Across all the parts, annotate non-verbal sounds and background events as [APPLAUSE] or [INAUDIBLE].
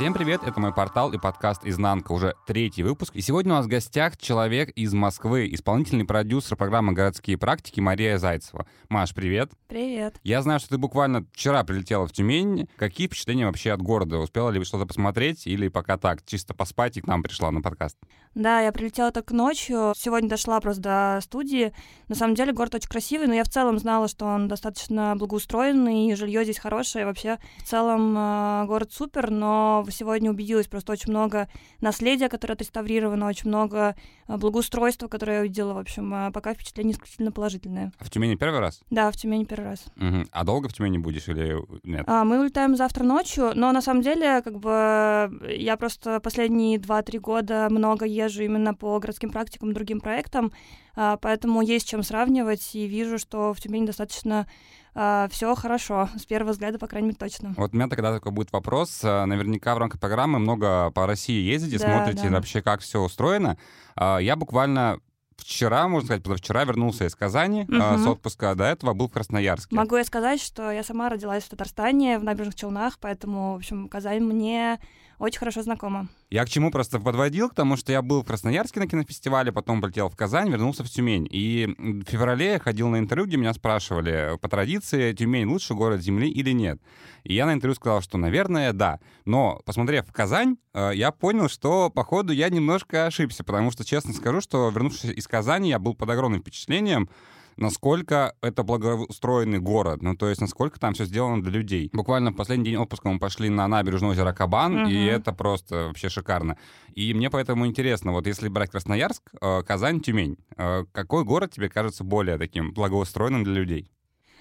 Всем привет, это мой портал и подкаст «Изнанка», уже третий выпуск. И сегодня у нас в гостях человек из Москвы, исполнительный продюсер программы «Городские практики» Мария Зайцева. Маш, привет. Привет. Я знаю, что ты буквально вчера прилетела в Тюмень. Какие впечатления вообще от города? Успела ли что-то посмотреть или пока так, чисто поспать и к нам пришла на подкаст? Да, я прилетела только ночью. Сегодня дошла просто до студии. На самом деле город очень красивый, но я в целом знала, что он достаточно благоустроенный, и жилье здесь хорошее. Вообще, в целом э, город супер, но сегодня убедилась, просто очень много наследия, которое отреставрировано, очень много э, благоустройства, которое я увидела. В общем, э, пока впечатление исключительно положительное. А в Тюмени первый раз? Да, в Тюмени первый раз. Угу. А долго в Тюмени будешь или нет? А, мы улетаем завтра ночью, но на самом деле, как бы, я просто последние 2-3 года много езжу именно по городским практикам, другим проектам, а, поэтому есть чем сравнивать, и вижу, что в Тюмени достаточно Uh, все хорошо, с первого взгляда, по крайней мере, точно. Вот у меня тогда такой будет вопрос. А, наверняка в рамках программы много по России ездите, да, смотрите да. вообще, как все устроено. А, я буквально вчера, можно сказать, позавчера вернулся из Казани угу. с отпуска, до этого был в Красноярске. Могу я сказать, что я сама родилась в Татарстане, в Набережных Челнах, поэтому, в общем, Казань мне очень хорошо знакома. Я к чему просто подводил, к тому, что я был в Красноярске на кинофестивале, потом полетел в Казань, вернулся в Тюмень. И в феврале я ходил на интервью, где меня спрашивали, по традиции, Тюмень лучший город Земли или нет. И я на интервью сказал, что, наверное, да. Но, посмотрев в Казань, э, я понял, что, походу, я немножко ошибся, потому что, честно скажу, что, вернувшись из Казани, я был под огромным впечатлением, насколько это благоустроенный город, ну, то есть насколько там все сделано для людей. Буквально в последний день отпуска мы пошли на набережную озера Кабан, uh-huh. и это просто вообще шикарно. И мне поэтому интересно, вот если брать Красноярск, э, Казань, Тюмень, э, какой город тебе кажется более таким благоустроенным для людей?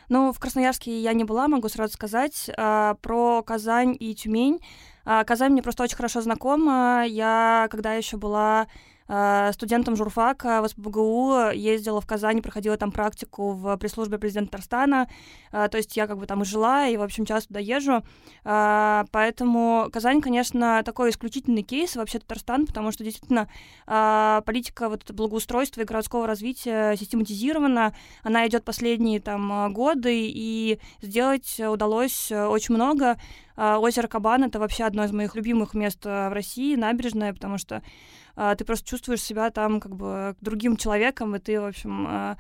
Ну, в Красноярске я не была, могу сразу сказать. А, про Казань и Тюмень. А, Казань мне просто очень хорошо знакома. Я, когда еще была студентом журфака в СПБГУ, ездила в Казань, проходила там практику в пресс-службе президента Татарстана, э, то есть я как бы там и жила, и, в общем, часто туда езжу, э, поэтому Казань, конечно, такой исключительный кейс вообще Татарстан, потому что действительно политика вот благоустройства и городского развития систематизирована, она идет последние там годы, и сделать удалось очень много, Озеро Кабан — это вообще одно из моих любимых мест в России, набережная, потому что ты просто чувствуешь себя там как бы другим человеком, и ты, в общем, а, а,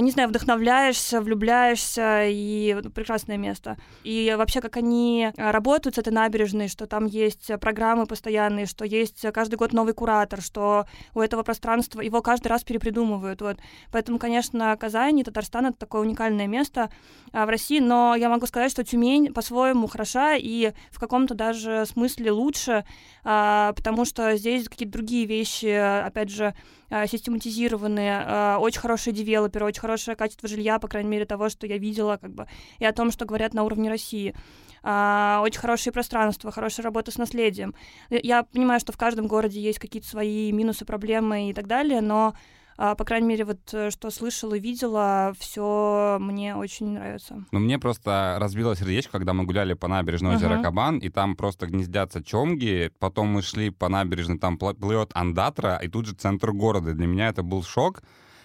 не знаю, вдохновляешься, влюбляешься, и прекрасное место. И вообще, как они а, работают с этой набережной, что там есть программы постоянные, что есть каждый год новый куратор, что у этого пространства его каждый раз перепридумывают. Вот. Поэтому, конечно, Казань и Татарстан — это такое уникальное место а, в России, но я могу сказать, что Тюмень по-своему хороша и в каком-то даже смысле лучше, а, потому что здесь какие-то другие вещи, опять же, а, систематизированные, а, очень хорошие девелоперы, очень хорошее качество жилья, по крайней мере, того, что я видела, как бы, и о том, что говорят на уровне России. Uh, очень хорошие пространства, хорошая работа с наследием. Я понимаю, что в каждом городе есть какие-то свои минусы, проблемы и так далее, но а, по крайней мере, вот э, что слышала и видела, все мне очень нравится. Ну, мне просто разбило сердечко, когда мы гуляли по набережной uh-huh. озера Кабан, и там просто гнездятся чомги. Потом мы шли по набережной, там плывет андатра, и тут же центр города. Для меня это был шок.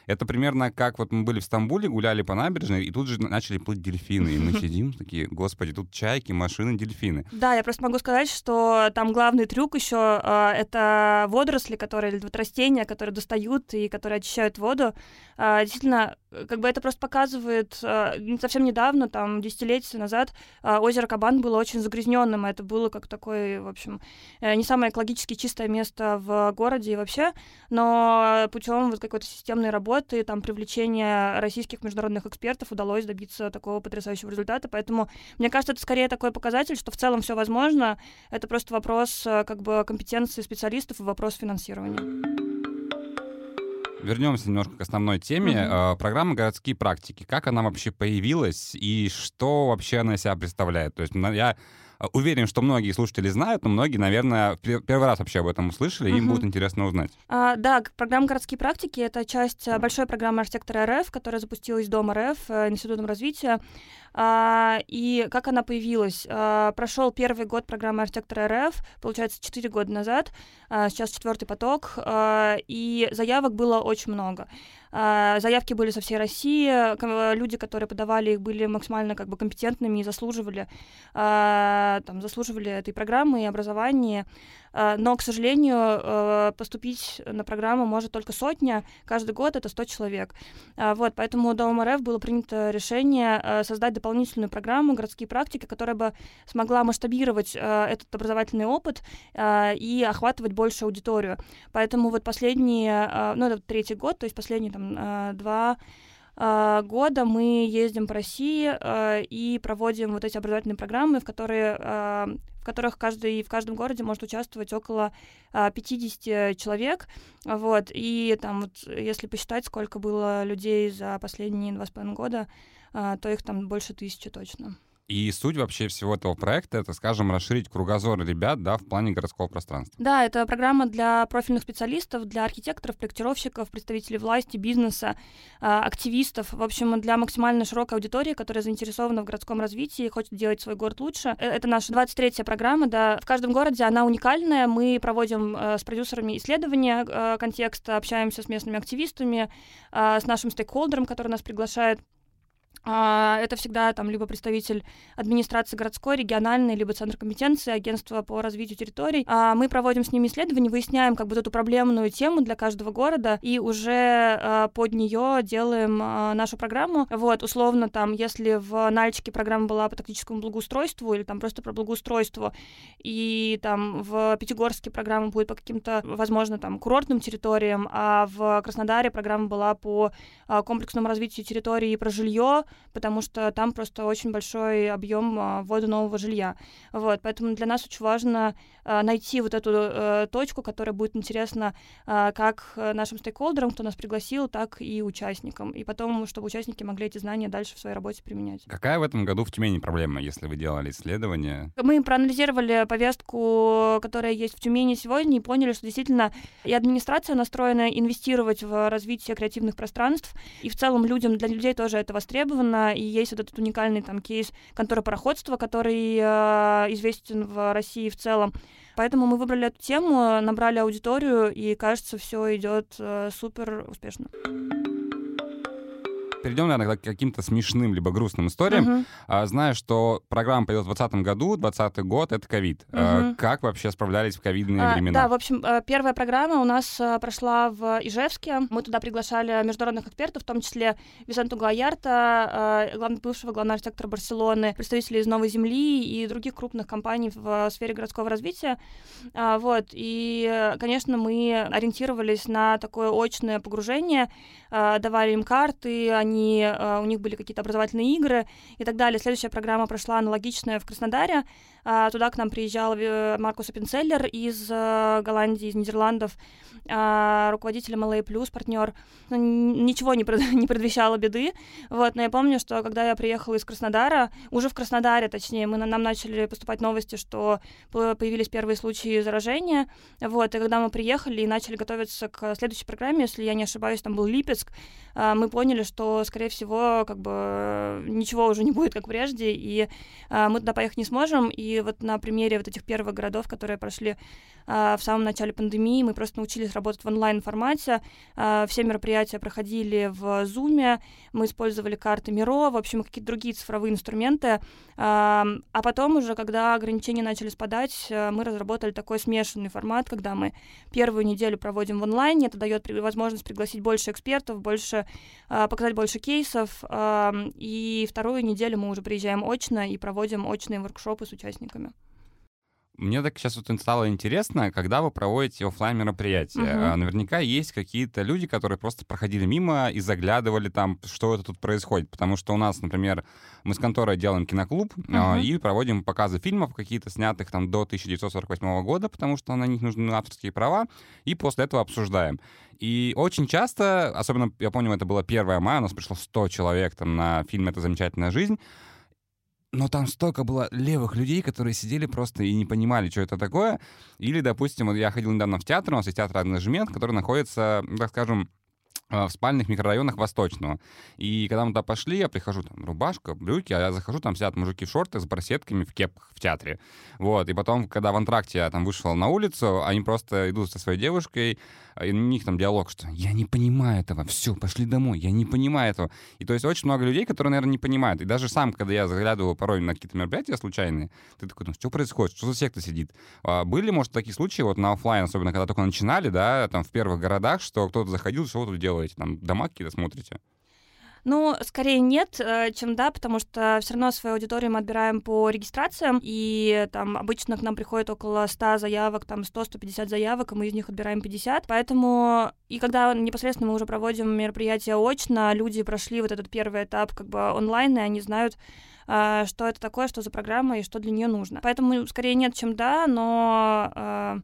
Это примерно как вот мы были в Стамбуле, гуляли по набережной, и тут же начали плыть дельфины. И мы [LAUGHS] сидим такие, господи, тут чайки, машины, дельфины. Да, я просто могу сказать, что там главный трюк еще э, это водоросли, которые, или вот растения, которые достают и которые очищают воду. Э, действительно, как бы это просто показывает, э, совсем недавно, там, десятилетия назад, озеро Кабан было очень загрязненным, это было как такое, в общем, э, не самое экологически чистое место в городе и вообще, но путем вот какой-то системной работы работы, там, привлечения российских международных экспертов удалось добиться такого потрясающего результата. Поэтому, мне кажется, это скорее такой показатель, что в целом все возможно. Это просто вопрос э, как бы компетенции специалистов и вопрос финансирования. Вернемся немножко к основной теме. Mm-hmm. Программа «Городские практики». Как она вообще появилась и что вообще она из себя представляет? То есть я уверен, что многие слушатели знают, но многие, наверное, первый раз вообще об этом услышали, и им будет интересно узнать. А, да, программа «Городские практики» — это часть а, большой программы архитектора РФ, которая запустилась Дом РФ, э, Институтом развития. А, и как она появилась? А, прошел первый год программы «Архитектор РФ», получается, 4 года назад, а, сейчас четвертый поток, а, и заявок было очень много. А, заявки были со всей России, люди, которые подавали их, были максимально как бы компетентными и заслуживали, а, там, заслуживали этой программы и образования. А, но, к сожалению, поступить на программу может только сотня, каждый год это 100 человек. Вот, поэтому до РФ было принято решение создать дополнительную программу «Городские практики», которая бы смогла масштабировать этот образовательный опыт и охватывать большую аудиторию. Поэтому вот последние, ну, это третий год, то есть последние там, э, два э, года мы ездим по России э, и проводим вот эти образовательные программы, в которые в которых каждый в каждом городе может участвовать около 50 человек, вот, и там вот, если посчитать, сколько было людей за последние два с половиной года, то их там больше тысячи точно. И суть вообще всего этого проекта — это, скажем, расширить кругозор ребят, да, в плане городского пространства. Да, это программа для профильных специалистов, для архитекторов, проектировщиков, представителей власти, бизнеса, а, активистов, в общем, для максимально широкой аудитории, которая заинтересована в городском развитии и хочет делать свой город лучше. Э, это наша 23-я программа, да. В каждом городе она уникальная. Мы проводим э, с продюсерами исследования э, контекста, общаемся с местными активистами, с нашим стейкхолдером, который нас приглашает а, это всегда там либо представитель администрации городской, региональной, либо центр компетенции, агентства по развитию территорий. А, мы проводим с ними исследования, выясняем как бы эту проблемную тему для каждого города и уже а, под нее делаем нашу программу. Вот, условно, там, если в Нальчике программа была по тактическому благоустройству или там просто про благоустройство, и там в Пятигорске программа будет по каким-то, возможно, там, курортным территориям, а в Краснодаре программа была по комплексному развитию территории и про жилье, потому что там просто очень большой объем а, ввода нового жилья. Вот, поэтому для нас очень важно а, найти вот эту а, точку, которая будет интересна а, как нашим стейкхолдерам, кто нас пригласил, так и участникам. И потом, чтобы участники могли эти знания дальше в своей работе применять. Какая в этом году в Тюмени проблема, если вы делали исследование? Мы проанализировали повестку, которая есть в Тюмени сегодня, и поняли, что действительно и администрация настроена инвестировать в развитие креативных пространств, и в целом людям, для людей тоже это востребовано, востребовано, и есть вот этот уникальный там кейс конторы пароходства, который э, известен в России в целом. Поэтому мы выбрали эту тему, набрали аудиторию, и кажется, все идет э, супер успешно перейдем, наверное, к каким-то смешным либо грустным историям. Uh-huh. А, знаю, что программа пойдет в 2020 году, 2020 год — это ковид. Uh-huh. А, как вообще справлялись в ковидные а, времена? Да, в общем, э, первая программа у нас э, прошла в Ижевске. Мы туда приглашали международных экспертов, в том числе Висенту Гуаярта, э, бывшего главного архитектора Барселоны, представителей из Новой Земли и других крупных компаний в сфере городского развития. А, вот. И, конечно, мы ориентировались на такое очное погружение, давали им карты, они они, э, у них были какие-то образовательные игры и так далее. Следующая программа прошла аналогичная в Краснодаре. А, туда к нам приезжал э, Маркус Оппенцеллер из э, Голландии, из Нидерландов, а, руководитель MLA+, партнер. Ну, ничего [LAUGHS] не, предвещало беды. Вот, но я помню, что когда я приехала из Краснодара, уже в Краснодаре, точнее, мы, нам начали поступать новости, что появились первые случаи заражения. Вот, и когда мы приехали и начали готовиться к следующей программе, если я не ошибаюсь, там был Липецк, а, мы поняли, что, скорее всего, как бы ничего уже не будет, как прежде, и мы туда поехать не сможем. И вот на примере вот этих первых городов, которые прошли в самом начале пандемии, мы просто научились работать в онлайн-формате. А, все мероприятия проходили в Zoom, мы использовали карты Миро, в общем, какие-то другие цифровые инструменты. А, а потом уже, когда ограничения начали спадать, э, мы разработали такой смешанный формат, когда мы первую неделю проводим в онлайне, это дает возможность пригласить больше экспертов, больше, а, показать больше кейсов, и вторую неделю мы уже приезжаем очно и проводим очные воркшопы с участниками. Мне так сейчас вот стало интересно, когда вы проводите офлайн мероприятия. Uh-huh. Наверняка есть какие-то люди, которые просто проходили мимо и заглядывали там, что это тут происходит. Потому что у нас, например, мы с конторой делаем киноклуб uh-huh. и проводим показы фильмов, какие-то снятых там до 1948 года, потому что на них нужны авторские права, и после этого обсуждаем. И очень часто, особенно, я помню, это было 1 мая, у нас пришло 100 человек там на фильм «Это замечательная жизнь», но там столько было левых людей, которые сидели просто и не понимали, что это такое. Или, допустим, вот я ходил недавно в театр, у нас есть театр «Ангажемент», который находится, так скажем, в спальных микрорайонах Восточного. И когда мы туда пошли, я прихожу, там, рубашка, брюки, а я захожу, там сидят мужики в шортах с барсетками в кепках в театре. Вот, и потом, когда в антракте я там вышел на улицу, они просто идут со своей девушкой, и у них там диалог, что «я не понимаю этого, все, пошли домой, я не понимаю этого». И то есть очень много людей, которые, наверное, не понимают. И даже сам, когда я заглядывал порой на какие-то мероприятия случайные, ты такой думаешь, что происходит, что за секта сидит? А были, может, такие случаи вот на офлайн, особенно когда только начинали, да, там в первых городах, что кто-то заходил, что вы тут делаете? Там дома какие-то смотрите? Ну, скорее нет, э, чем да, потому что все равно свою аудиторию мы отбираем по регистрациям, и там обычно к нам приходит около 100 заявок, там 100-150 заявок, и мы из них отбираем 50. Поэтому, и когда непосредственно мы уже проводим мероприятие очно, люди прошли вот этот первый этап как бы онлайн, и они знают, э, что это такое, что за программа и что для нее нужно. Поэтому скорее нет, чем да, но э,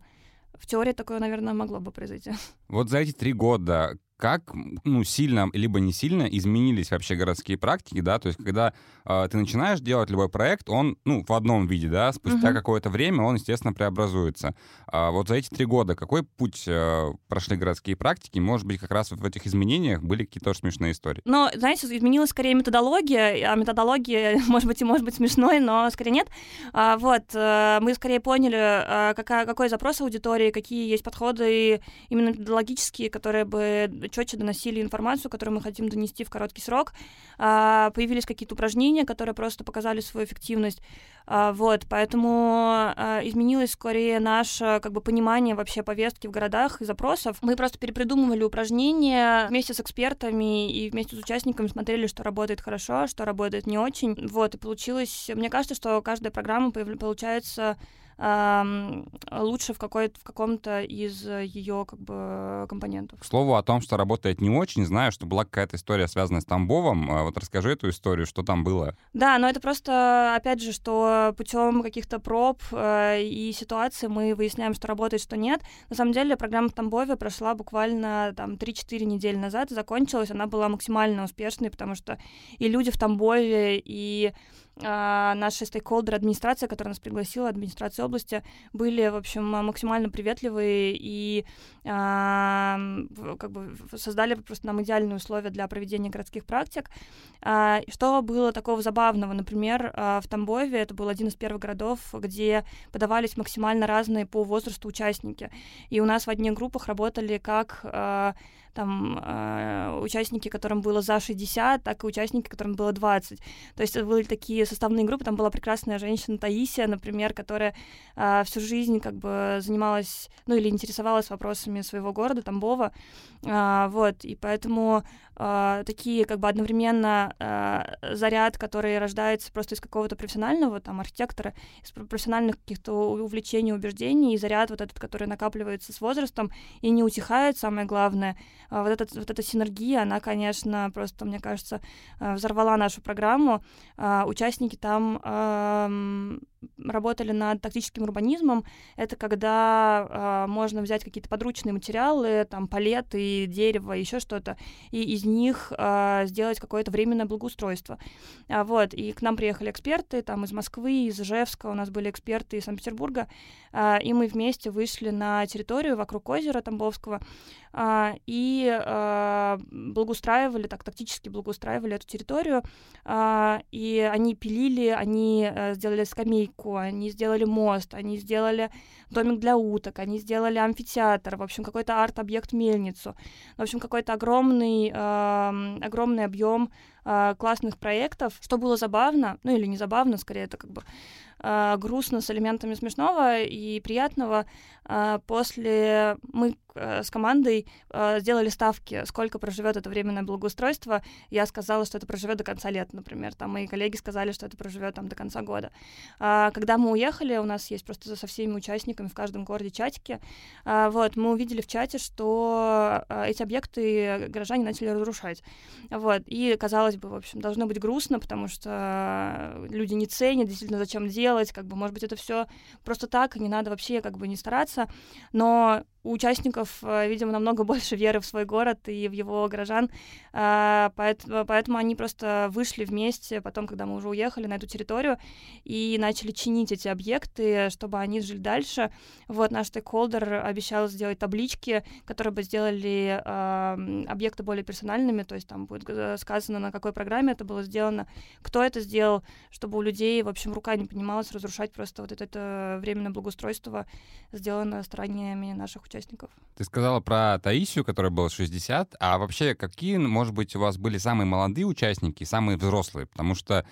в теории такое, наверное, могло бы произойти. Вот за эти три года как ну, сильно либо не сильно изменились вообще городские практики, да, то есть когда э, ты начинаешь делать любой проект, он, ну, в одном виде, да, спустя uh-huh. какое-то время он, естественно, преобразуется. А вот за эти три года какой путь э, прошли городские практики? Может быть, как раз вот в этих изменениях были какие-то тоже смешные истории? Ну, знаете, изменилась скорее методология, а методология, [LAUGHS] может быть, и может быть смешной, но скорее нет. А, вот, э, мы скорее поняли, э, какая, какой запрос аудитории, какие есть подходы именно методологические, которые бы четче доносили информацию, которую мы хотим донести в короткий срок. А, появились какие-то упражнения, которые просто показали свою эффективность. А, вот, поэтому а, изменилось скорее наше как бы понимание вообще повестки в городах и запросов. Мы просто перепридумывали упражнения вместе с экспертами и вместе с участниками смотрели, что работает хорошо, что работает не очень. Вот, и получилось... Мне кажется, что каждая программа получается лучше в, какой в каком-то из ее как бы компонентов. К слову о том, что работает не очень, знаю, что была какая-то история, связанная с Тамбовом. А вот расскажи эту историю, что там было. Да, но это просто, опять же, что путем каких-то проб э, и ситуаций мы выясняем, что работает, что нет. На самом деле программа в Тамбове прошла буквально там 3-4 недели назад закончилась. Она была максимально успешной, потому что и люди в Тамбове, и а, наши стейкхолдеры, администрация, которая нас пригласила, администрация области, были, в общем, максимально приветливые и а, как бы создали просто нам идеальные условия для проведения городских практик. А, что было такого забавного? Например, а, в Тамбове это был один из первых городов, где подавались максимально разные по возрасту участники. И у нас в одних группах работали как а, там э, участники, которым было за 60, так и участники, которым было 20. То есть это были такие составные группы. Там была прекрасная женщина Таисия, например, которая э, всю жизнь как бы занималась, ну или интересовалась вопросами своего города, Тамбова. Э, вот, и поэтому э, такие как бы одновременно э, заряд, который рождается просто из какого-то профессионального там архитектора, из профессиональных каких-то увлечений, убеждений, и заряд вот этот, который накапливается с возрастом и не утихает, самое главное, а, вот, этот, вот эта синергия, она, конечно, просто, мне кажется, а, взорвала нашу программу. А, участники там работали над тактическим урбанизмом. Это когда можно взять какие-то подручные материалы, там, палеты, дерево, еще что-то, и из них сделать какое-то временное благоустройство. Вот, и к нам приехали эксперты, там, из Москвы, из Ижевска, у нас были эксперты из Санкт-Петербурга, и мы вместе вышли на территорию вокруг озера Тамбовского, а, и а, благоустраивали, так тактически благоустраивали эту территорию, а, и они пилили, они э, сделали скамейку, они сделали мост, они сделали домик для уток, они сделали амфитеатр, в общем, какой-то арт-объект мельницу, в общем, какой-то огромный, огромный объем классных проектов, что было забавно, ну или не забавно, скорее это как бы э, грустно с элементами смешного и приятного. Э, после мы э, с командой э, сделали ставки, сколько проживет это временное благоустройство. Я сказала, что это проживет до конца лет, например. Там мои коллеги сказали, что это проживет там до конца года. Э, когда мы уехали, у нас есть просто со всеми участниками в каждом городе чатики. Э, вот, мы увидели в чате, что э, эти объекты горожане начали разрушать. Вот, и казалось бы, в общем, должно быть грустно, потому что люди не ценят действительно, зачем делать делать, как бы, может быть, это все просто так, и не надо вообще как бы не стараться, но у участников, э, видимо, намного [LAUGHS] больше веры в свой город и в его горожан, а, поэтому, поэтому они просто вышли вместе потом, когда мы уже уехали на эту территорию, и начали чинить эти объекты, чтобы они жили дальше. Вот наш стейкхолдер обещал сделать таблички, которые бы сделали э, объекты более персональными, то есть там будет сказано, на какой программе это было сделано, кто это сделал, чтобы у людей, в общем, рука не понималась разрушать просто вот это, это временное благоустройство, сделанное стараниями наших участников. Ты сказала про Таисию, которая была 60, а вообще какие, может быть, у вас были самые молодые участники самые взрослые? Потому что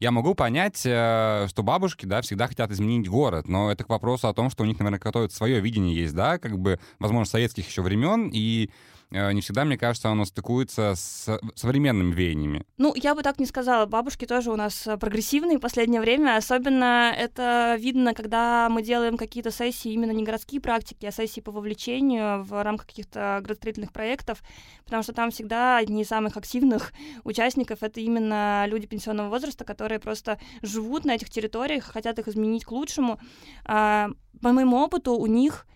я могу понять, э, что бабушки, да, всегда хотят изменить город, но это к вопросу о том, что у них, наверное, какое-то свое видение есть, да, как бы, возможно, советских еще времен, и не всегда, мне кажется, оно стыкуется с современными веяниями. Ну, я бы так не сказала. Бабушки тоже у нас э, прогрессивные в последнее время. Особенно это видно, когда мы делаем какие-то сессии, именно не городские практики, а сессии по вовлечению в рамках каких-то градостроительных проектов, потому что там всегда одни из самых активных [LAUGHS] участников — это именно люди пенсионного возраста, которые просто живут на этих территориях, хотят их изменить к лучшему. А, по моему опыту, у них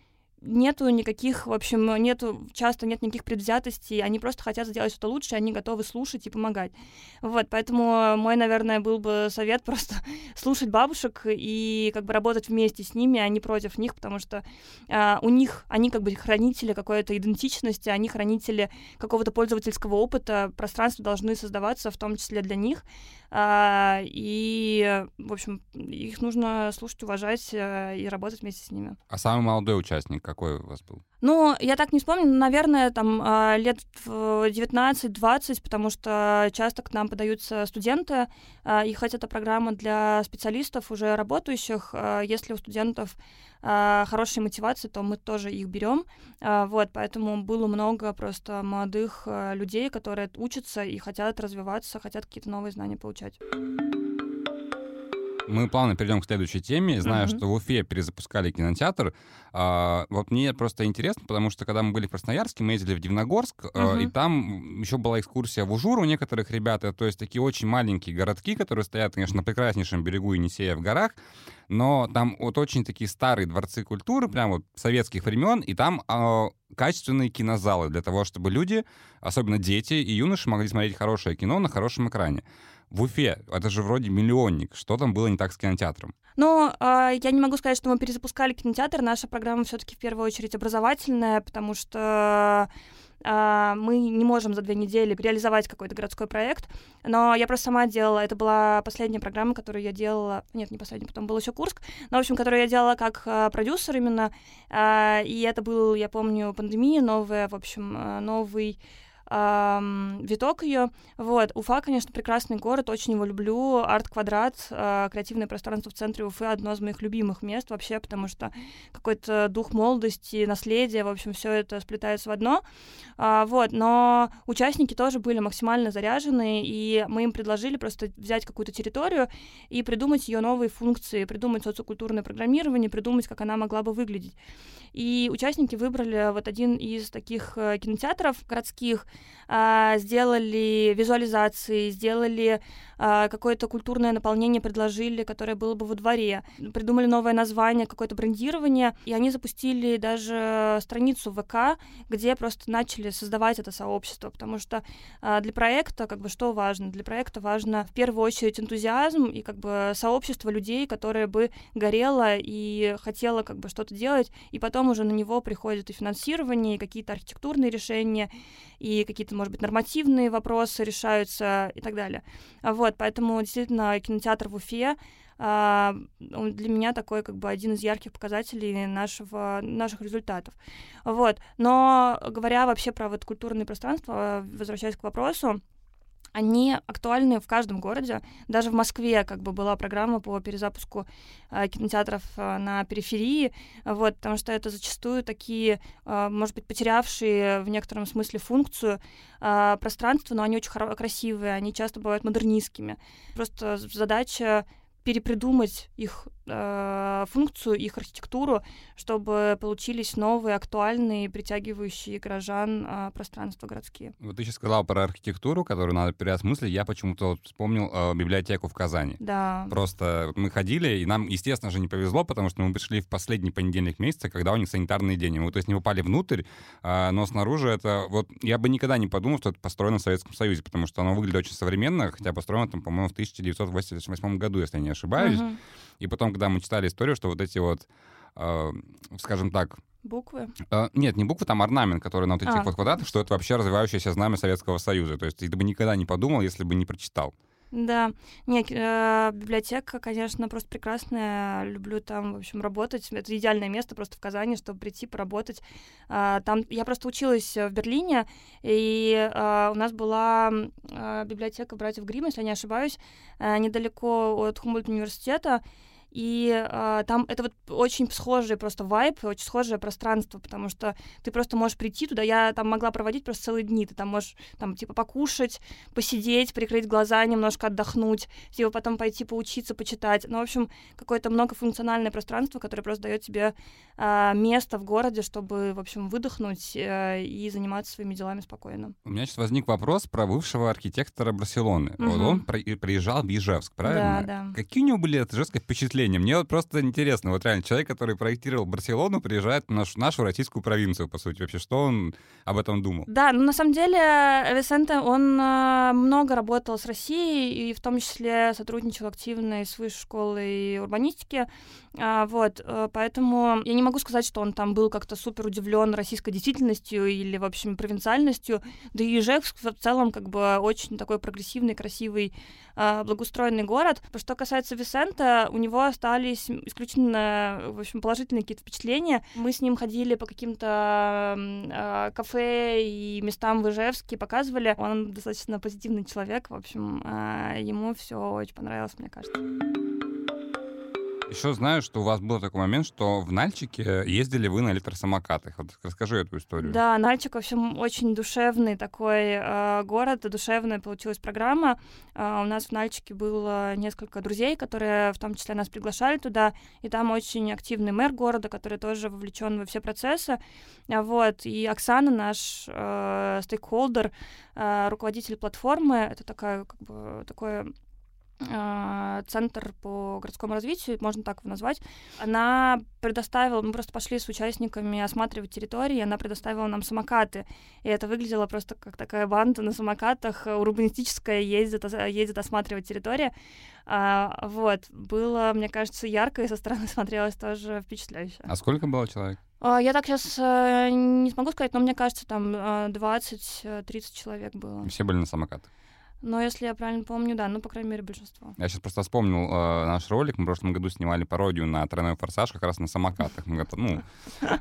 нету никаких, в общем, нету, часто нет никаких предвзятостей, они просто хотят сделать что-то лучше, они готовы слушать и помогать. Вот, поэтому мой, наверное, был бы совет просто [LAUGHS] слушать бабушек и как бы работать вместе с ними, а не против них, потому что а, у них, они как бы хранители какой-то идентичности, они хранители какого-то пользовательского опыта, пространства должны создаваться в том числе для них, и, в общем, их нужно слушать, уважать а, и работать вместе с ними. А самый молодой участник какой у вас был? Ну, я так не вспомню, наверное, там а, лет 19-20, потому что часто к нам подаются студенты, и хоть это программа для специалистов, уже работающих, если у студентов хорошая мотивация, то мы тоже их берем. Вот, поэтому было много просто молодых людей, которые учатся и хотят развиваться, хотят какие-то новые знания получать. Мы плавно перейдем к следующей теме. Знаю, mm-hmm. что в Уфе перезапускали кинотеатр. А, вот мне просто интересно, потому что когда мы были в Красноярске, мы ездили в Дивногорск, mm-hmm. и там еще была экскурсия в Ужур у некоторых ребят. То есть такие очень маленькие городки, которые стоят, конечно, на прекраснейшем берегу Енисея в горах, но там вот очень такие старые дворцы культуры, прям вот советских времен, и там а, качественные кинозалы для того, чтобы люди, особенно дети и юноши, могли смотреть хорошее кино на хорошем экране в Уфе, это же вроде миллионник, что там было не так с кинотеатром? Ну, э, я не могу сказать, что мы перезапускали кинотеатр, наша программа все-таки в первую очередь образовательная, потому что Uh, мы не можем за две недели реализовать какой-то городской проект, но я просто сама делала, это была последняя программа, которую я делала, нет, не последняя, потом был еще Курск, но, в общем, которую я делала как uh, продюсер именно, uh, и это был, я помню, пандемия новая, в общем, новый эм, виток ее. Вот. Уфа, конечно, прекрасный город, очень его люблю. Арт-квадрат, э, креативное пространство в центре Уфы одно из моих любимых мест вообще, потому что какой-то дух молодости, наследия, в общем, все это сплетается в одно. А, вот. Но участники тоже были максимально заряжены, и мы им предложили просто взять какую-то территорию и придумать ее новые функции, придумать социокультурное программирование, придумать, как она могла бы выглядеть. И участники выбрали вот один из таких э, кинотеатров городских, сделали визуализации, сделали а, какое-то культурное наполнение предложили, которое было бы во дворе. Придумали новое название, какое-то брендирование, и они запустили даже страницу ВК, где просто начали создавать это сообщество, потому что а, для проекта как бы что важно? Для проекта важно в первую очередь энтузиазм и как бы сообщество людей, которое бы горело и хотело как бы что-то делать, и потом уже на него приходит и финансирование, и какие-то архитектурные решения, и какие-то, может быть, нормативные вопросы решаются и так далее. Вот. Вот, поэтому действительно кинотеатр в Уфе а, для меня такой как бы один из ярких показателей нашего, наших результатов. Вот. Но говоря вообще про вот культурное пространство, возвращаясь к вопросу, они актуальны в каждом городе. Даже в Москве как бы была программа по перезапуску э, кинотеатров э, на периферии, вот, потому что это зачастую такие, э, может быть, потерявшие в некотором смысле функцию э, пространства, но они очень красивые, они часто бывают модернистскими. Просто задача перепридумать их э, функцию, их архитектуру, чтобы получились новые, актуальные, притягивающие горожан э, пространства городские. Вот ты сейчас сказала про архитектуру, которую надо переосмыслить. Я почему-то вспомнил э, библиотеку в Казани. Да. Просто мы ходили, и нам, естественно же, не повезло, потому что мы пришли в последний понедельник месяца, когда у них санитарный день. Мы, то есть, не попали внутрь, э, но снаружи это... Вот я бы никогда не подумал, что это построено в Советском Союзе, потому что оно выглядит очень современно, хотя построено там, по-моему, в 1988 году, если я не ошибаюсь. Угу. И потом, когда мы читали историю, что вот эти вот, э, скажем так, Буквы? Э, нет, не буквы, там орнамент, который на вот этих а. вот квадратах, что это вообще развивающееся знамя Советского Союза. То есть ты бы никогда не подумал, если бы не прочитал. Да, нет, э, библиотека, конечно, просто прекрасная. Люблю там, в общем, работать. Это идеальное место просто в Казани, чтобы прийти поработать. Э, там я просто училась в Берлине, и э, у нас была э, библиотека братьев Гримм, если я не ошибаюсь, э, недалеко от Хумбольд университета. И э, там это вот очень схожий просто вайб, очень схожее пространство, потому что ты просто можешь прийти туда. Я там могла проводить просто целые дни. Ты там можешь там типа покушать, посидеть, прикрыть глаза, немножко отдохнуть, типа потом пойти поучиться, почитать. Ну, в общем, какое-то многофункциональное пространство, которое просто дает тебе э, место в городе, чтобы, в общем, выдохнуть э, и заниматься своими делами спокойно. У меня сейчас возник вопрос про бывшего архитектора Барселоны. Угу. Вот он приезжал в Ижевск, правильно? Да, да. Какие у него были от Ижевска впечатления? Впечатление. Мне вот просто интересно, вот реально человек, который проектировал Барселону, приезжает в нашу, нашу российскую провинцию, по сути. Вообще, что он об этом думал? Да, ну на самом деле Висенте, он э, много работал с Россией, и в том числе сотрудничал активно и с Высшей школой урбанистики. А, вот, э, поэтому я не могу сказать, что он там был как-то супер удивлен российской действительностью или, в общем, провинциальностью. Да и Ижевск в целом как бы очень такой прогрессивный, красивый, а, благоустроенный город. Что касается Висента, у него остались исключительно, в общем, положительные какие-то впечатления. Мы с ним ходили по каким-то э, кафе и местам в Ижевске, показывали. Он достаточно позитивный человек, в общем, э, ему все очень понравилось, мне кажется. Еще знаю, что у вас был такой момент, что в Нальчике ездили вы на электросамокатах. Вот расскажи эту историю. Да, Нальчик, в общем, очень душевный такой э, город, душевная получилась программа. Э, у нас в Нальчике было несколько друзей, которые в том числе нас приглашали туда, и там очень активный мэр города, который тоже вовлечен во все процессы. Вот, и Оксана, наш э, стейкхолдер, э, руководитель платформы, это такая, как бы, такое центр по городскому развитию, можно так его назвать, она предоставила, мы просто пошли с участниками осматривать территории, она предоставила нам самокаты, и это выглядело просто как такая банда на самокатах, урбанистическая, ездит, ездит осматривать территории. А, вот, было, мне кажется, ярко, и со стороны [LAUGHS] смотрелось тоже впечатляюще. А сколько было человек? А, я так сейчас э, не смогу сказать, но мне кажется, там 20-30 э, человек было. Все были на самокатах? Но если я правильно помню, да, ну, по крайней мере, большинство. Я сейчас просто вспомнил э, наш ролик. Мы в прошлом году снимали пародию на тройной форсаж как раз на самокатах. Мы ну,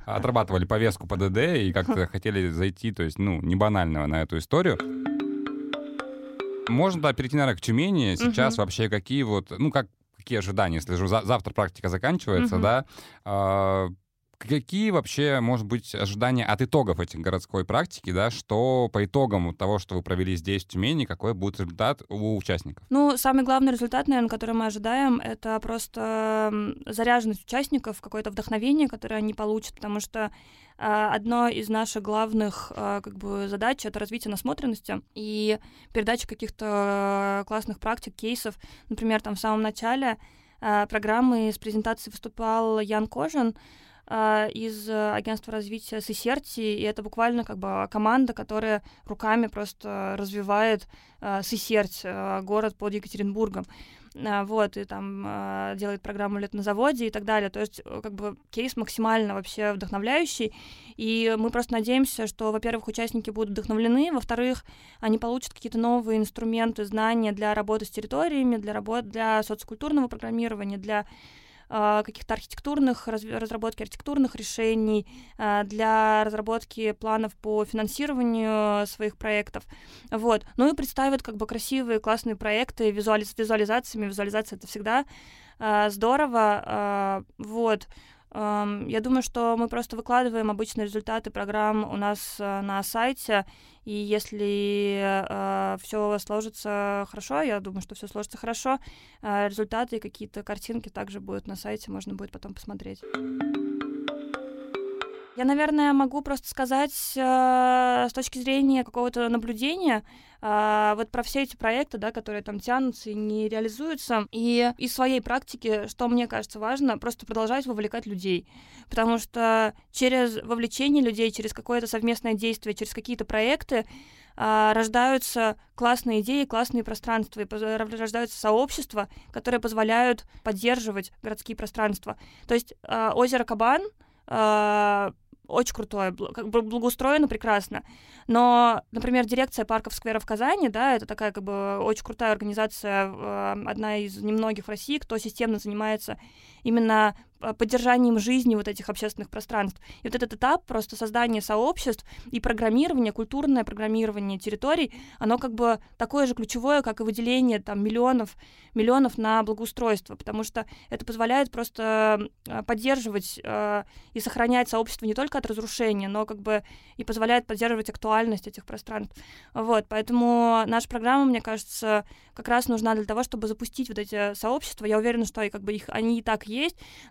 отрабатывали повестку по ДД и как-то [LAUGHS] хотели зайти, то есть, ну, не банального на эту историю. Можно, да, перейти, наверное, к Тюмени. Сейчас вообще какие вот, ну, как какие ожидания, если же завтра практика заканчивается, да, а, Какие вообще, может быть, ожидания от итогов этих городской практики, да, что по итогам того, что вы провели здесь, в Тюмени, какой будет результат у участников? Ну, самый главный результат, наверное, который мы ожидаем, это просто заряженность участников, какое-то вдохновение, которое они получат, потому что а, одно из наших главных а, как бы, задач — это развитие насмотренности и передача каких-то классных практик, кейсов. Например, там в самом начале а, программы с презентацией выступал Ян Кожин, из э, агентства развития Сесерти, и это буквально как бы команда, которая руками просто развивает э, Сесерть, э, город под Екатеринбургом. Вот, и там делает программу «Лет на заводе» и так далее. То есть, как бы, кейс максимально вообще вдохновляющий. И мы просто надеемся, что, во-первых, участники будут вдохновлены, во-вторых, они получат какие-то новые инструменты, знания для работы с территориями, для работы, для социокультурного программирования, для а, каких-то архитектурных, разработки архитектурных решений, а, для разработки планов по финансированию своих проектов. Вот. Ну и представят как бы красивые, классные проекты визуали с визуализациями. Визуализация — это всегда а, здорово. Вот. Я думаю, что мы просто выкладываем обычные результаты программ у нас э, на сайте, и если э, все сложится хорошо, я думаю, что все сложится хорошо, э, результаты и какие-то картинки также будут на сайте, можно будет потом посмотреть. Я, наверное, могу просто сказать с точки зрения какого-то наблюдения э, вот про все эти проекты, да, которые там тянутся и не реализуются. И из своей практики, что мне кажется важно, просто продолжать вовлекать людей. Потому что через вовлечение людей, через какое-то совместное действие, через какие-то проекты э, рождаются классные идеи, классные пространства, и рождаются сообщества, которые позволяют поддерживать городские пространства. То есть э, озеро Кабан э, очень крутое, как бы благоустроено прекрасно. Но, например, дирекция парков сквера в Казани, да, это такая как бы очень крутая организация, э, одна из немногих в России, кто системно занимается именно а, поддержанием жизни вот этих общественных пространств. И вот этот этап просто создания сообществ и программирование, культурное программирование территорий, оно как бы такое же ключевое, как и выделение там миллионов, миллионов на благоустройство, потому что это позволяет просто а, поддерживать э, и сохранять сообщество не только от разрушения, но как бы и позволяет поддерживать актуальность этих пространств. Вот, поэтому наша программа, мне кажется, как раз нужна для того, чтобы запустить вот эти сообщества. Я уверена, что и как бы их они и так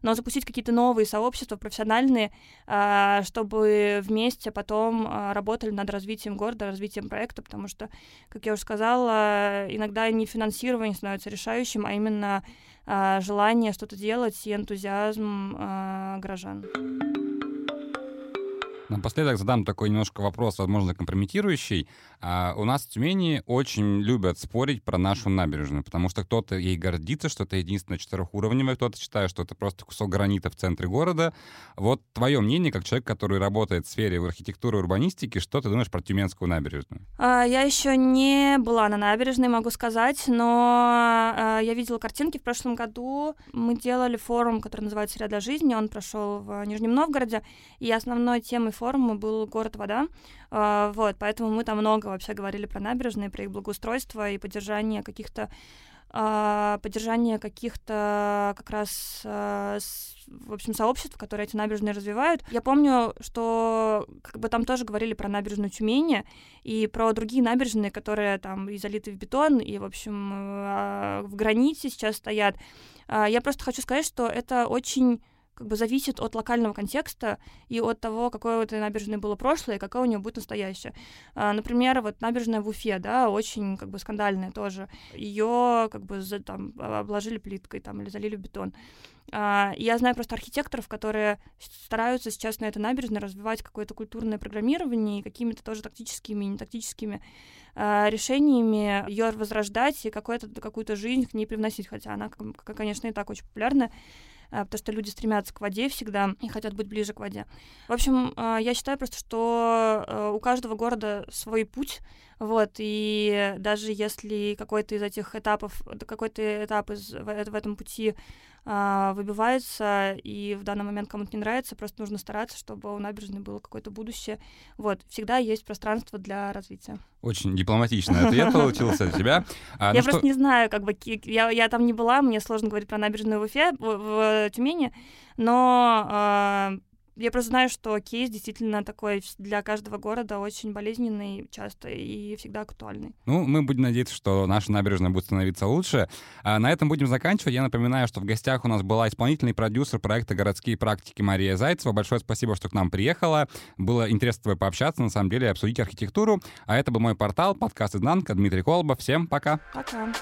но запустить какие-то новые сообщества профессиональные, а, чтобы вместе потом а, работали над развитием города, развитием проекта, потому что, как я уже сказала, иногда не финансирование становится решающим, а именно а, желание что-то делать и энтузиазм горожан. Напоследок задам такой немножко вопрос, возможно, компрометирующий. А, у нас в Тюмени очень любят спорить про нашу набережную, потому что кто-то ей гордится, что это единственное четырехуровневое, кто-то считает, что это просто кусок гранита в центре города. Вот твое мнение, как человек, который работает в сфере архитектуры и урбанистики, что ты думаешь про Тюменскую набережную? А, я еще не была на набережной, могу сказать, но а, я видела картинки в прошлом году. Мы делали форум, который называется «Среда жизни», он прошел в Нижнем Новгороде, и основной темой форума был город вода. А, вот, поэтому мы там много вообще говорили про набережные, про их благоустройство и поддержание каких-то а, поддержание каких-то как раз а, в общем, сообществ, которые эти набережные развивают. Я помню, что как бы там тоже говорили про набережную Тюмени и про другие набережные, которые там и залиты в бетон, и, в общем, в граните сейчас стоят. Я просто хочу сказать, что это очень как бы зависит от локального контекста и от того, какое у этой набережной было прошлое и какое у нее будет настоящее. А, например, вот набережная в Уфе, да, очень как бы скандальная тоже. Ее как бы за, там обложили плиткой там или залили в бетон. А, я знаю просто архитекторов, которые стараются сейчас на этой набережной развивать какое-то культурное программирование и какими-то тоже тактическими и нетактическими а, решениями ее возрождать и какую-то жизнь к ней привносить, хотя она, конечно, и так очень популярная. А, потому что люди стремятся к воде всегда и хотят быть ближе к воде. В общем, а, я считаю просто, что а, у каждого города свой путь, вот, и даже если какой-то из этих этапов, какой-то этап из, в, в этом пути а, выбивается, и в данный момент кому-то не нравится, просто нужно стараться, чтобы у набережной было какое-то будущее. Вот, всегда есть пространство для развития. Очень дипломатичный ответ получился от тебя. [LAUGHS] А, я ну просто что... не знаю, как бы, я, я там не была, мне сложно говорить про набережную в Уфе, в, в Тюмени, но а, я просто знаю, что кейс действительно такой для каждого города очень болезненный часто и всегда актуальный. Ну, мы будем надеяться, что наша набережная будет становиться лучше. А на этом будем заканчивать. Я напоминаю, что в гостях у нас была исполнительный продюсер проекта «Городские практики» Мария Зайцева. Большое спасибо, что к нам приехала. Было интересно с тобой пообщаться, на самом деле, обсудить архитектуру. А это был мой портал, подкаст «Изнанка». Дмитрий Колба. Всем пока. Пока.